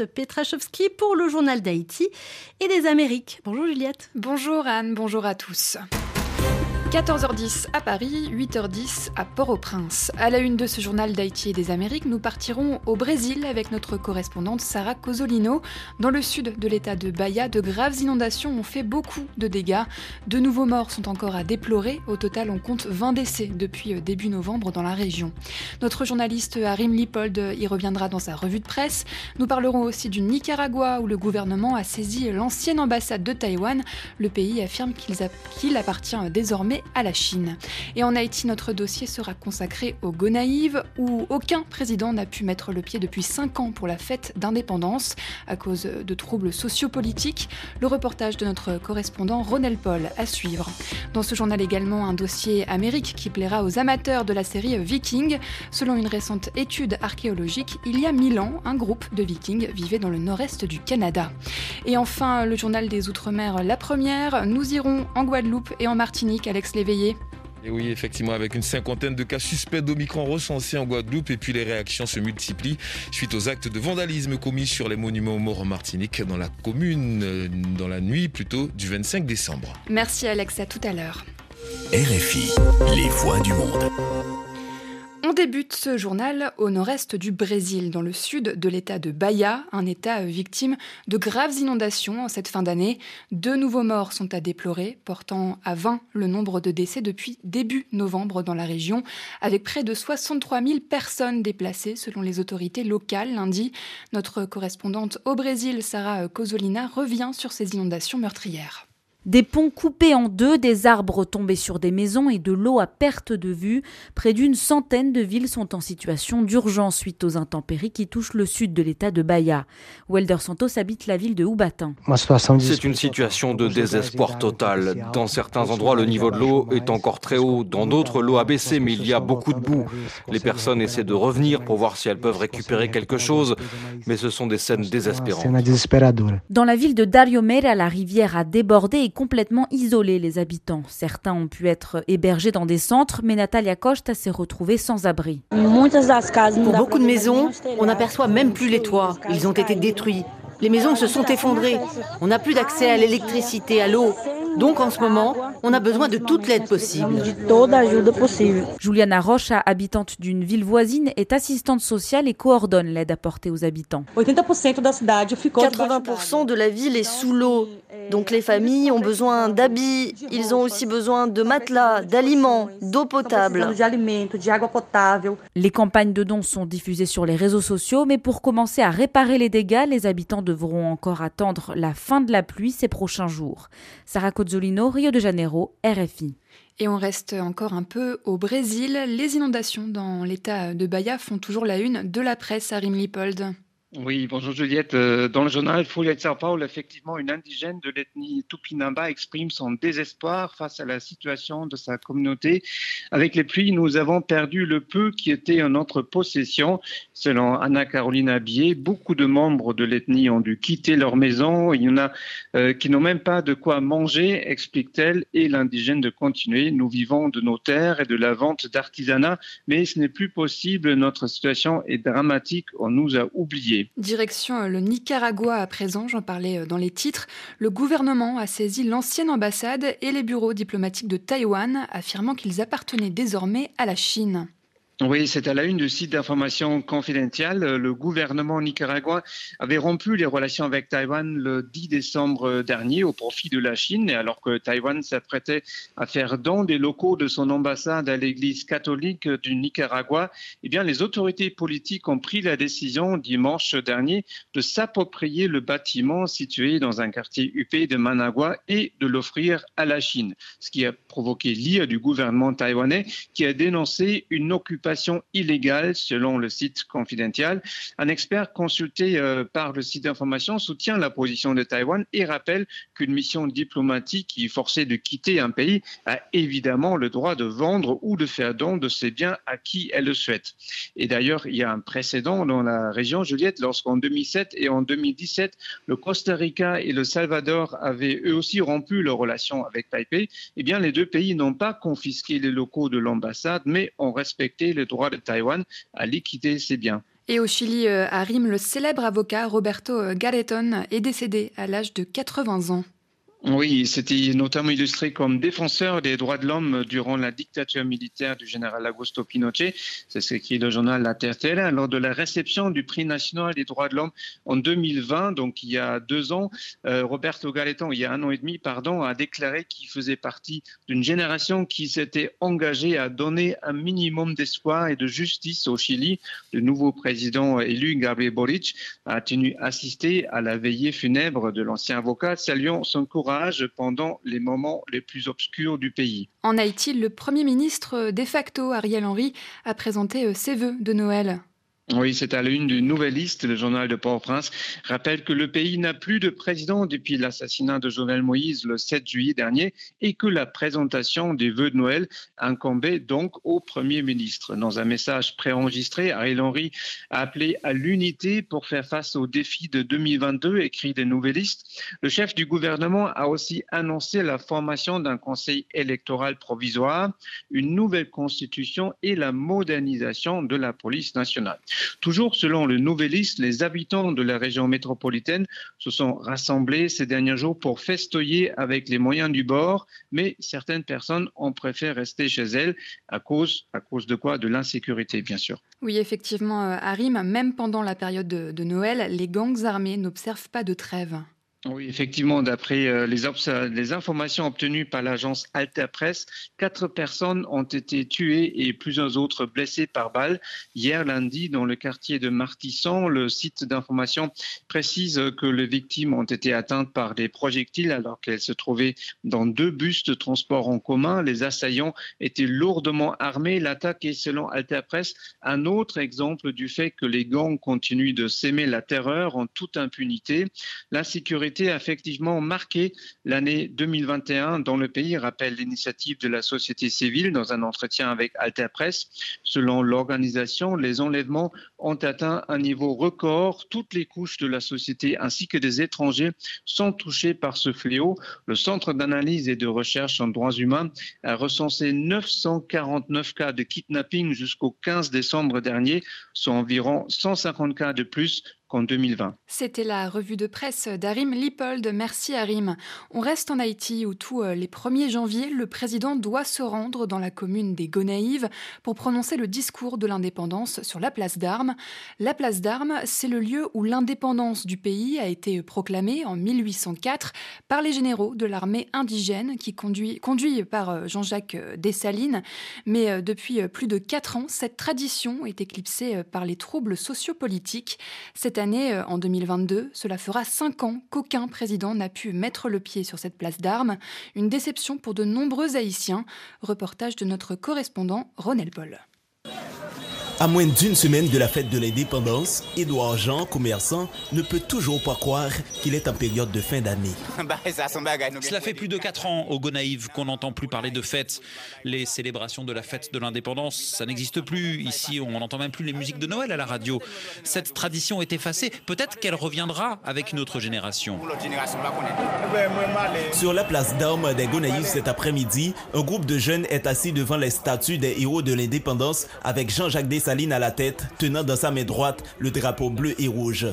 Juliette Petrachowski pour le journal d'Haïti et des Amériques. Bonjour Juliette. Bonjour Anne, bonjour à tous. 14h10 à Paris, 8h10 à Port-au-Prince. À la une de ce journal d'Haïti et des Amériques, nous partirons au Brésil avec notre correspondante Sarah Cosolino. Dans le sud de l'état de Bahia, de graves inondations ont fait beaucoup de dégâts. De nouveaux morts sont encore à déplorer. Au total, on compte 20 décès depuis euh, début novembre dans la région. Notre journaliste Harim Lipold y reviendra dans sa revue de presse. Nous parlerons aussi du Nicaragua où le gouvernement a saisi l'ancienne ambassade de Taïwan. Le pays affirme qu'il appartient désormais à la Chine. Et en Haïti, notre dossier sera consacré au Gonaïve, où aucun président n'a pu mettre le pied depuis 5 ans pour la fête d'indépendance à cause de troubles sociopolitiques. Le reportage de notre correspondant Ronel Paul à suivre. Dans ce journal également, un dossier Amérique qui plaira aux amateurs de la série Viking. Selon une récente étude archéologique, il y a 1000 ans, un groupe de Vikings vivait dans le nord-est du Canada. Et enfin, le journal des Outre-mer, la première. Nous irons en Guadeloupe et en Martinique. Alex l'éveiller et oui, effectivement, avec une cinquantaine de cas suspects d'Omicron recensés en Guadeloupe, et puis les réactions se multiplient suite aux actes de vandalisme commis sur les monuments aux morts en Martinique dans la commune, euh, dans la nuit plutôt du 25 décembre. Merci Alex, à tout à l'heure. RFI, les voix du monde. On débute ce journal au nord-est du Brésil, dans le sud de l'état de Bahia, un état victime de graves inondations en cette fin d'année. Deux nouveaux morts sont à déplorer, portant à 20 le nombre de décès depuis début novembre dans la région, avec près de 63 000 personnes déplacées selon les autorités locales lundi. Notre correspondante au Brésil, Sarah Cosolina, revient sur ces inondations meurtrières. Des ponts coupés en deux, des arbres tombés sur des maisons et de l'eau à perte de vue. Près d'une centaine de villes sont en situation d'urgence suite aux intempéries qui touchent le sud de l'état de Bahia. Welder Santos habite la ville de Ubatin. C'est une situation de désespoir total. Dans certains endroits, le niveau de l'eau est encore très haut. Dans d'autres, l'eau a baissé, mais il y a beaucoup de boue. Les personnes essaient de revenir pour voir si elles peuvent récupérer quelque chose, mais ce sont des scènes désespérantes. Dans la ville de Dariomera, la rivière a débordé complètement isolés, les habitants. Certains ont pu être hébergés dans des centres, mais Natalia Costa s'est retrouvée sans abri. Pour beaucoup de maisons, on n'aperçoit même plus les toits. Ils ont été détruits. Les maisons se sont effondrées. On n'a plus d'accès à l'électricité, à l'eau. Donc en ce moment, on a besoin de toute l'aide possible. Juliana Rocha, habitante d'une ville voisine, est assistante sociale et coordonne l'aide apportée aux habitants. 80% de la ville est sous l'eau. Donc les familles ont besoin d'habits, ils ont aussi besoin de matelas, d'aliments, d'eau potable. Les campagnes de dons sont diffusées sur les réseaux sociaux, mais pour commencer à réparer les dégâts, les habitants devront encore attendre la fin de la pluie ces prochains jours. Sarah Cozzolino, Rio de Janeiro, RFI. Et on reste encore un peu au Brésil. Les inondations dans l'état de Bahia font toujours la une de la presse à Rimlipold. Oui, bonjour Juliette. Euh, dans le journal Folha de Sao Paulo, effectivement, une indigène de l'ethnie Tupinamba exprime son désespoir face à la situation de sa communauté. Avec les pluies, nous avons perdu le peu qui était en notre possession. Selon Anna Carolina Bier, beaucoup de membres de l'ethnie ont dû quitter leur maison. Il y en a euh, qui n'ont même pas de quoi manger, explique-t-elle, et l'indigène de continuer. Nous vivons de nos terres et de la vente d'artisanat, mais ce n'est plus possible. Notre situation est dramatique. On nous a oubliés. Direction euh, le Nicaragua à présent, j'en parlais euh, dans les titres. Le gouvernement a saisi l'ancienne ambassade et les bureaux diplomatiques de Taïwan, affirmant qu'ils appartenaient désormais à la Chine. Oui, c'est à la une du site d'information confidentielle. Le gouvernement nicaraguain avait rompu les relations avec Taïwan le 10 décembre dernier au profit de la Chine, alors que Taïwan s'apprêtait à faire don des locaux de son ambassade à l'Église catholique du Nicaragua. Eh bien, les autorités politiques ont pris la décision dimanche dernier de s'approprier le bâtiment situé dans un quartier UP de Managua et de l'offrir à la Chine, ce qui a provoqué l'ire du gouvernement taïwanais qui a dénoncé une occupation illégale selon le site confidentiel. Un expert consulté euh, par le site d'information soutient la position de Taïwan et rappelle qu'une mission diplomatique qui est forcée de quitter un pays a évidemment le droit de vendre ou de faire don de ses biens à qui elle le souhaite. Et d'ailleurs, il y a un précédent dans la région, Juliette, lorsqu'en 2007 et en 2017, le Costa Rica et le Salvador avaient eux aussi rompu leurs relations avec Taipei. Eh bien, les deux pays n'ont pas confisqué les locaux de l'ambassade, mais ont respecté droit de Taïwan à liquider ses biens. Et au Chili, à Rime, le célèbre avocat Roberto Gareton est décédé à l'âge de 80 ans. Oui, c'était notamment illustré comme défenseur des droits de l'homme durant la dictature militaire du général Augusto Pinochet. C'est ce qu'écrit le journal La Terre lors de la réception du prix national des droits de l'homme en 2020, donc il y a deux ans. Euh, Roberto Galeton, il y a un an et demi, pardon, a déclaré qu'il faisait partie d'une génération qui s'était engagée à donner un minimum d'espoir et de justice au Chili. Le nouveau président élu, Gabriel Boric, a tenu assister à la veillée funèbre de l'ancien avocat, saluant son courage pendant les moments les plus obscurs du pays. En Haïti, le Premier ministre de facto, Ariel Henry, a présenté euh, ses vœux de Noël. Oui, c'est à l'une d'une nouvelle liste. Le journal de Port-au-Prince rappelle que le pays n'a plus de président depuis l'assassinat de Jovenel Moïse le 7 juillet dernier et que la présentation des vœux de Noël incombait donc au Premier ministre. Dans un message préenregistré, Ariel Henry a appelé à l'unité pour faire face aux défis de 2022, écrit des nouvellistes. Le chef du gouvernement a aussi annoncé la formation d'un conseil électoral provisoire, une nouvelle constitution et la modernisation de la police nationale. Toujours selon le Nouvelliste, les habitants de la région métropolitaine se sont rassemblés ces derniers jours pour festoyer avec les moyens du bord, mais certaines personnes ont préféré rester chez elles à cause, à cause de quoi? De l'insécurité, bien sûr. Oui, effectivement, euh, Harim, même pendant la période de Noël, les gangs armés n'observent pas de trêve. Oui, effectivement, d'après euh, les, informations obtenues par l'agence Alta Press, quatre personnes ont été tuées et plusieurs autres blessées par balle hier lundi dans le quartier de Martissan. Le site d'information précise que les victimes ont été atteintes par des projectiles alors qu'elles se trouvaient dans deux bus de transport en commun. Les assaillants étaient lourdement armés. L'attaque est, selon Alta Press, un autre exemple du fait que les gangs continuent de s'aimer la terreur en toute impunité. L'insécurité a effectivement marqué l'année 2021 dans le pays, rappelle l'initiative de la société civile dans un entretien avec Alter Press. Selon l'organisation, les enlèvements ont atteint un niveau record. Toutes les couches de la société ainsi que des étrangers sont touchés par ce fléau. Le Centre d'analyse et de recherche en droits humains a recensé 949 cas de kidnapping jusqu'au 15 décembre dernier, soit environ 150 cas de plus qu'en 2020. C'était la revue de presse d'Arim Lippold. Merci Arim. On reste en Haïti où tous euh, les 1er janvier, le président doit se rendre dans la commune des Gonaïves pour prononcer le discours de l'indépendance sur la place d'Armes. La place d'Armes, c'est le lieu où l'indépendance du pays a été proclamée en 1804 par les généraux de l'armée indigène qui conduit, conduit par euh, Jean-Jacques euh, Dessalines. Mais depuis plus de quatre ans, cette tradition est éclipsée par les troubles sociopolitiques. Cette année, euh, en 2022, cela fera cinq ans qu'aucun président n'a pu mettre le pied sur cette place d'armes. Une déception pour de nombreux Haïtiens. Reportage de notre correspondant Ronel Paul. À moins d'une semaine de la fête de l'indépendance, Édouard Jean, commerçant, ne peut toujours pas croire qu'il est en période de fin d'année. Bah, Cela fait plus de 4 ans au Gonaïve qu'on n'entend plus parler de fête. Les célébrations de la fête de l'indépendance, ça n'existe plus. Ici, on n'entend même plus les musiques de Noël à la radio. Cette tradition est effacée. Peut-être qu'elle reviendra avec une autre génération. Sur la place d'armes des Gonaïves cet après-midi, un groupe de jeunes est assis devant les statues des héros de l'indépendance avec Jean-Jacques Dessalines à la tête, tenant dans sa main droite le drapeau bleu et rouge.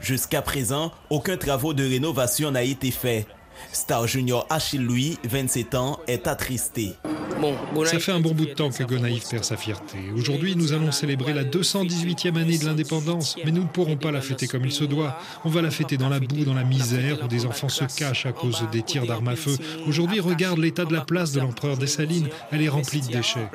Jusqu'à présent, aucun travaux de rénovation n'a été fait. Star Junior Achille Louis, 27 ans, est attristé. Ça fait un bon bout de temps que Gonaïve perd sa fierté. Aujourd'hui, nous allons célébrer la 218e année de l'indépendance, mais nous ne pourrons pas la fêter comme il se doit. On va la fêter dans la boue, dans la misère, où des enfants se cachent à cause des tirs d'armes à feu. Aujourd'hui, regarde l'état de la place de l'empereur Dessalines. Elle est remplie de déchets.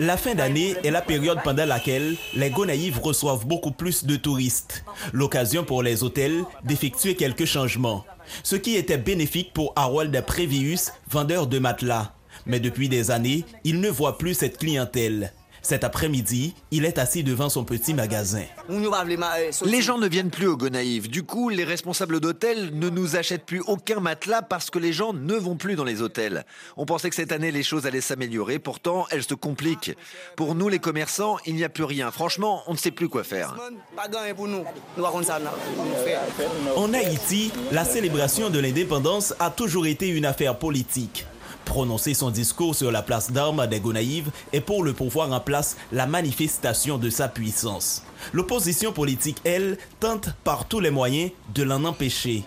La fin d'année est la période pendant laquelle les Gonaïves reçoivent beaucoup plus de touristes. L'occasion pour les hôtels d'effectuer quelques changements, ce qui était bénéfique pour Harold Prévius, vendeur de matelas. Mais depuis des années, il ne voit plus cette clientèle. Cet après-midi, il est assis devant son petit magasin. Les gens ne viennent plus au Gonaïve. Du coup, les responsables d'hôtels ne nous achètent plus aucun matelas parce que les gens ne vont plus dans les hôtels. On pensait que cette année, les choses allaient s'améliorer. Pourtant, elles se compliquent. Pour nous, les commerçants, il n'y a plus rien. Franchement, on ne sait plus quoi faire. En Haïti, la célébration de l'indépendance a toujours été une affaire politique. Prononcer son discours sur la place d'armes des Gonaïves est pour le pouvoir en place la manifestation de sa puissance. L'opposition politique, elle, tente par tous les moyens de l'en empêcher.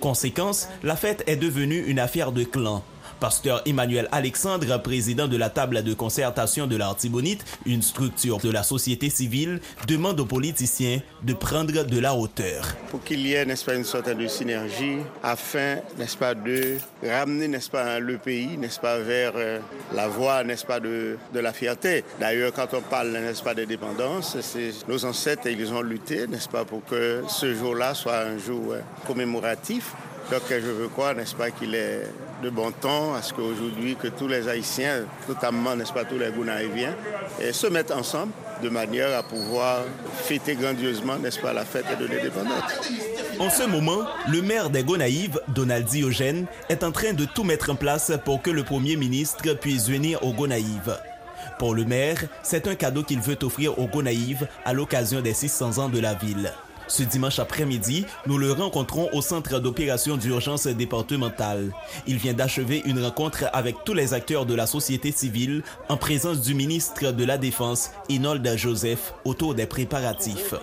Conséquence, la fête est devenue une affaire de clan. Pasteur Emmanuel Alexandre, président de la table de concertation de l'Artibonite, une structure de la société civile, demande aux politiciens de prendre de la hauteur. Pour qu'il y ait, n'est-ce pas, une sorte de synergie afin, n'est-ce pas, de ramener, n'est-ce pas, le pays, n'est-ce pas, vers euh, la voie, n'est-ce pas, de, de la fierté. D'ailleurs, quand on parle, n'est-ce pas, d'indépendance, c'est nos ancêtres, ils ont lutté, n'est-ce pas, pour que ce jour-là soit un jour euh, commémoratif. Donc, je veux croire, n'est-ce pas, qu'il est de bon temps à ce qu'aujourd'hui, que tous les Haïtiens, notamment, n'est-ce pas, tous les Gounaïviens, se mettent ensemble de manière à pouvoir fêter grandiosement, n'est-ce pas, la fête de l'indépendance. En ce moment, le maire des Gonaïves, Donald Diogène, est en train de tout mettre en place pour que le premier ministre puisse venir aux Gonaïves. Pour le maire, c'est un cadeau qu'il veut offrir aux Gonaïves à l'occasion des 600 ans de la ville. Ce dimanche après-midi, nous le rencontrons au centre d'opération d'urgence départementale. Il vient d'achever une rencontre avec tous les acteurs de la société civile en présence du ministre de la Défense, Inolda Joseph, autour des préparatifs.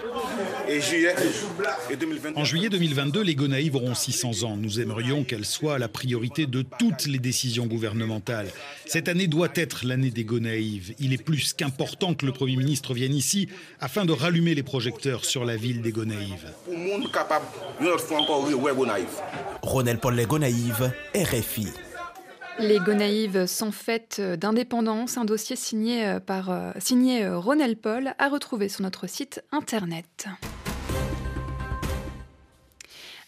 En juillet 2022, les Gonaïves auront 600 ans. Nous aimerions qu'elle soit la priorité de toutes les décisions gouvernementales. Cette année doit être l'année des Gonaïves. Il est plus qu'important que le Premier ministre vienne ici afin de rallumer les projecteurs sur la ville des Gonaïves. Ronel Paul Les Gonaïves, RFI. Les Gonaïves sont fêtes d'indépendance, un dossier signé euh, par euh, signé euh, Ronel Paul à retrouver sur notre site internet.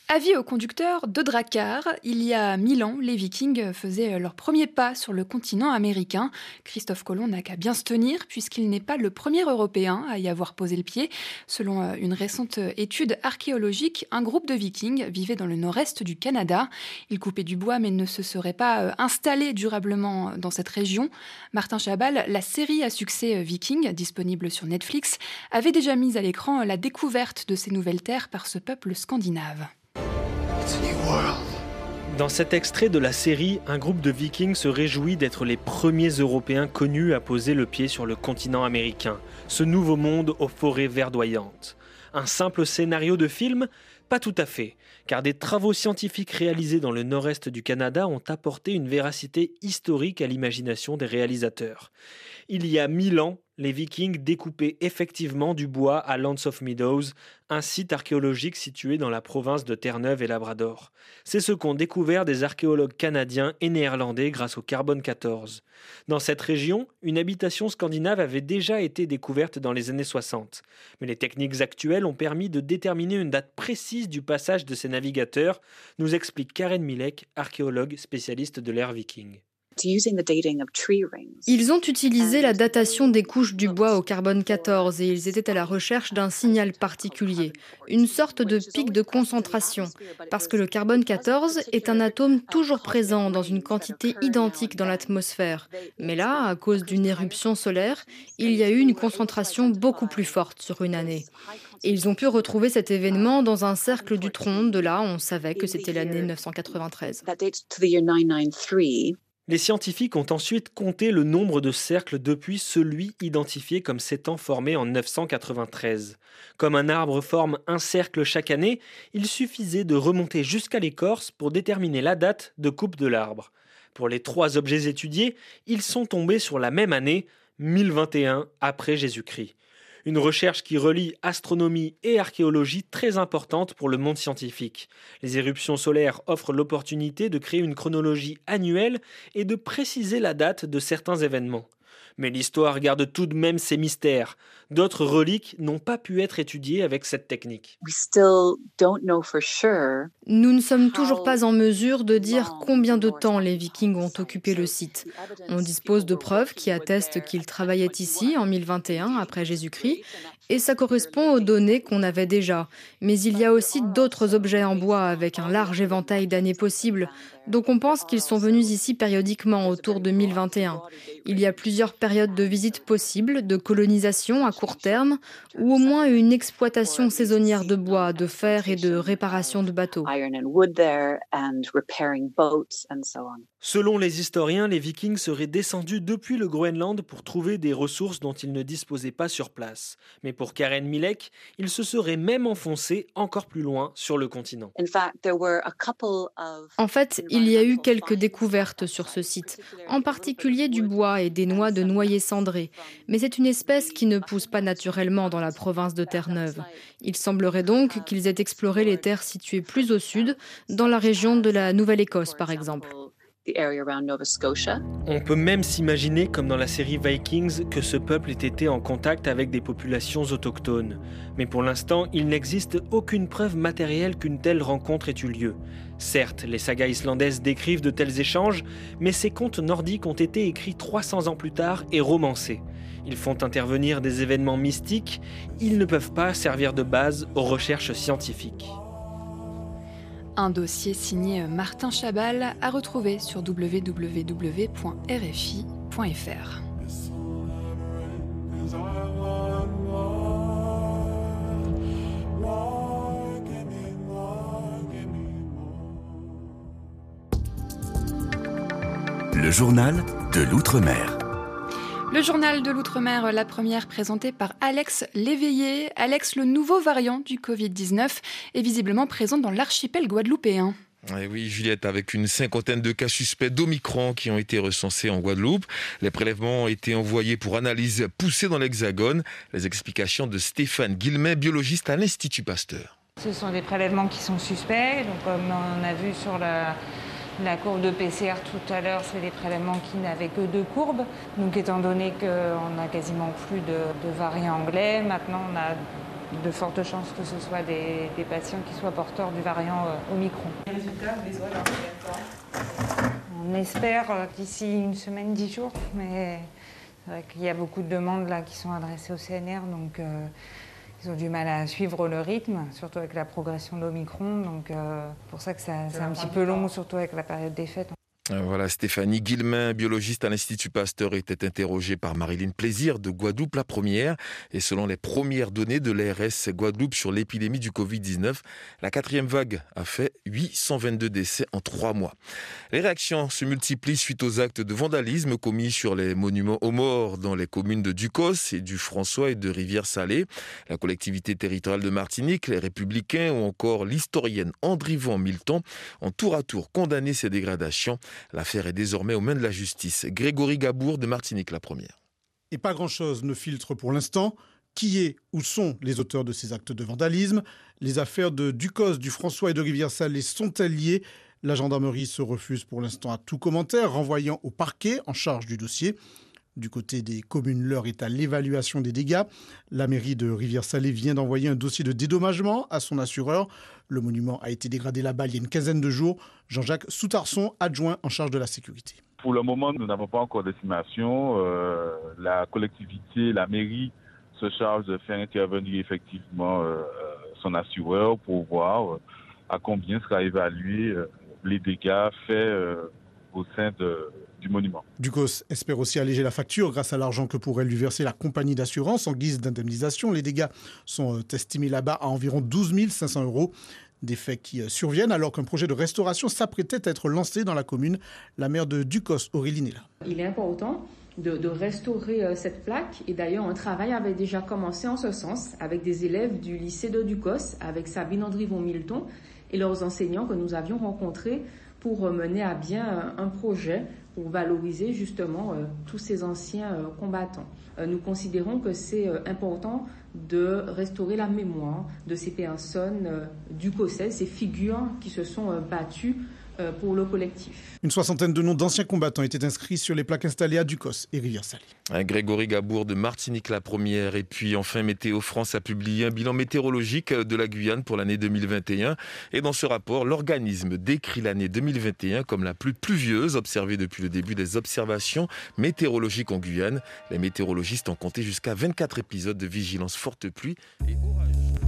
Avis aux conducteurs de Drakkar, il y a mille ans, les Vikings faisaient leur premier pas sur le continent américain. Christophe Colomb n'a qu'à bien se tenir puisqu'il n'est pas le premier Européen à y avoir posé le pied. Selon euh, une récente étude archéologique, un groupe de Vikings vivait dans le nord-est du Canada. Ils coupaient du bois mais ne se seraient pas euh, installés durablement dans cette région. Martin Chabal, la série à succès euh, Viking, disponible sur Netflix, avait déjà mis à l'écran la découverte de ces nouvelles terres par ce peuple scandinave. Dans cet extrait de la série, un groupe de vikings se réjouit d'être les premiers Européens connus à poser le pied sur le continent américain, ce nouveau monde aux forêts verdoyantes. Un simple scénario de film? Pas tout à fait, car des travaux scientifiques réalisés dans le nord-est du Canada ont apporté une véracité historique à l'imagination des réalisateurs. Il y a mille ans, les Vikings découpaient effectivement du bois à Lands of Meadows, un site archéologique situé dans la province de Terre-Neuve et Labrador. C'est ce qu'ont découvert des archéologues canadiens et néerlandais grâce au carbone 14. Dans cette région, une habitation scandinave avait déjà été découverte dans les années 60. Mais les techniques actuelles ont permis de déterminer une date précise du passage de ces navigateurs, nous explique Karen Milek, archéologue spécialiste de l'ère viking. Ils ont utilisé la datation des couches du bois au carbone 14 et ils étaient à la recherche d'un signal particulier, une sorte de pic de concentration, parce que le carbone 14 est un atome toujours présent dans une quantité identique dans l'atmosphère. Mais là, à cause d'une éruption solaire, il y a eu une concentration beaucoup plus forte sur une année. Et ils ont pu retrouver cet événement dans un cercle du tronc. De là, on savait que c'était l'année 993. Les scientifiques ont ensuite compté le nombre de cercles depuis celui identifié comme s'étant formé en 993. Comme un arbre forme un cercle chaque année, il suffisait de remonter jusqu'à l'écorce pour déterminer la date de coupe de l'arbre. Pour les trois objets étudiés, ils sont tombés sur la même année, 1021 après Jésus-Christ. Une recherche qui relie astronomie et archéologie très importante pour le monde scientifique. Les éruptions solaires offrent l'opportunité de créer une chronologie annuelle et de préciser la date de certains événements. Mais l'histoire garde tout de même ses mystères. D'autres reliques n'ont pas pu être étudiées avec cette technique. Nous ne sommes toujours pas en mesure de dire combien de temps les Vikings ont occupé le site. On dispose de preuves qui attestent qu'ils travaillaient ici en 1021 après Jésus-Christ, et ça correspond aux données qu'on avait déjà. Mais il y a aussi d'autres objets en bois avec un large éventail d'années possibles, donc on pense qu'ils sont venus ici périodiquement autour de 1021. Il y a plusieurs périodes de visite possibles, de colonisation à court terme ou au moins une exploitation saisonnière de bois, de fer et de réparation de bateaux. Selon les historiens, les Vikings seraient descendus depuis le Groenland pour trouver des ressources dont ils ne disposaient pas sur place. Mais pour Karen Milek, ils se seraient même enfoncés encore plus loin sur le continent. En fait, il y a eu quelques découvertes sur ce site, en particulier du bois et des noix de noyer cendré. Mais c'est une espèce qui ne pousse pas naturellement dans la province de Terre-Neuve. Il semblerait donc qu'ils aient exploré les terres situées plus au sud, dans la région de la Nouvelle-Écosse par exemple. On peut même s'imaginer, comme dans la série Vikings, que ce peuple ait été en contact avec des populations autochtones. Mais pour l'instant, il n'existe aucune preuve matérielle qu'une telle rencontre ait eu lieu. Certes, les sagas islandaises décrivent de tels échanges, mais ces contes nordiques ont été écrits 300 ans plus tard et romancés. Ils font intervenir des événements mystiques, ils ne peuvent pas servir de base aux recherches scientifiques. Un dossier signé Martin Chabal à retrouver sur www.rfi.fr. Le journal de l'Outre-mer. Le journal de l'Outre-mer, la première présentée par Alex Léveillé. Alex, le nouveau variant du Covid-19 est visiblement présent dans l'archipel guadeloupéen. oui, Juliette, avec une cinquantaine de cas suspects d'Omicron qui ont été recensés en Guadeloupe. Les prélèvements ont été envoyés pour analyse poussée dans l'Hexagone. Les explications de Stéphane Guilmet, biologiste à l'Institut Pasteur. Ce sont des prélèvements qui sont suspects, donc comme on a vu sur la, la courbe de PCR tout à l'heure, c'est des prélèvements qui n'avaient que deux courbes. Donc étant donné qu'on a quasiment plus de, variants anglais, maintenant on a de fortes chances que ce soit des, patients qui soient porteurs du variant euh, Omicron. On espère euh, d'ici une semaine, dix jours, mais c'est vrai qu'il y a beaucoup de demandes là qui sont adressées au CNR, donc euh, ils ont du mal à suivre le rythme, surtout avec la progression de l'Omicron. Donc, euh, pour ça que c'est un petit peu long, surtout avec la période des fêtes. Euh, voilà, Stéphanie Guillemin, biologiste à l'Institut Pasteur, était interrogée par Marilyn Plaisir de Guadeloupe la première. Et selon les premières données de l'ARS Guadeloupe sur l'épidémie du Covid-19, la quatrième vague a fait 822 décès en trois mois. Les réactions se multiplient suite aux actes de vandalisme commis sur les monuments aux morts dans les communes de Ducos et du François et de Rivière-Salée. La collectivité territoriale de Martinique, les Républicains ou encore l'historienne Andrivan Milton ont tour à tour condamné ces dégradations. L'affaire est désormais aux mains de la justice. Grégory Gabour de Martinique, la première. Et pas grand-chose ne filtre pour l'instant. Qui est ou sont les auteurs de ces actes de vandalisme? Les affaires de Ducos, du François et de Rivière-Salée sont-elles liées? La gendarmerie se refuse pour l'instant à tout commentaire, renvoyant au parquet en charge du dossier. Du côté des communes, l'heure est à l'évaluation des dégâts. La mairie de Rivière-Salée vient d'envoyer un dossier de dédommagement à son assureur. Le monument a été dégradé là-bas il y a une quinzaine de jours. Jean-Jacques Soutarson, adjoint en charge de la sécurité. Pour le moment, nous n'avons pas encore d'estimation. Euh, la collectivité, la mairie se charge de faire intervenir effectivement euh, son assureur pour voir euh, à combien sera évalué les dégâts faits au sein de, du monument. Ducos espère aussi alléger la facture grâce à l'argent que pourrait lui verser la compagnie d'assurance en guise d'indemnisation. Les dégâts sont euh, estimés là-bas à environ 12 500 euros. Des faits qui euh, surviennent alors qu'un projet de restauration s'apprêtait à être lancé dans la commune. La maire de Ducos, Aurélie Nella. Il est important de, restaurer euh, cette plaque. Et d'ailleurs, un travail avait déjà commencé en ce sens avec des élèves du lycée de Ducos, avec Sabine Andrivon-Milton et leurs enseignants que nous avions rencontrés pour mener à bien un projet pour valoriser justement euh, tous ces anciens euh, combattants. Euh, nous considérons que c'est important de restaurer la mémoire de ces personnes du COSEL, ces figures qui se sont battues euh, pour le collectif. Une soixantaine de noms d'anciens combattants étaient inscrits sur les plaques installées à Ducos et Rivière-Salée. Grégory Gabour de Martinique la première et puis enfin Météo France a publié un bilan météorologique de la Guyane pour l'année 2021 et dans ce rapport l'organisme décrit l'année 2021 comme la plus pluvieuse observée depuis le début des observations météorologiques en Guyane. Les météorologistes ont compté jusqu'à 24 épisodes de vigilance forte pluie et orage.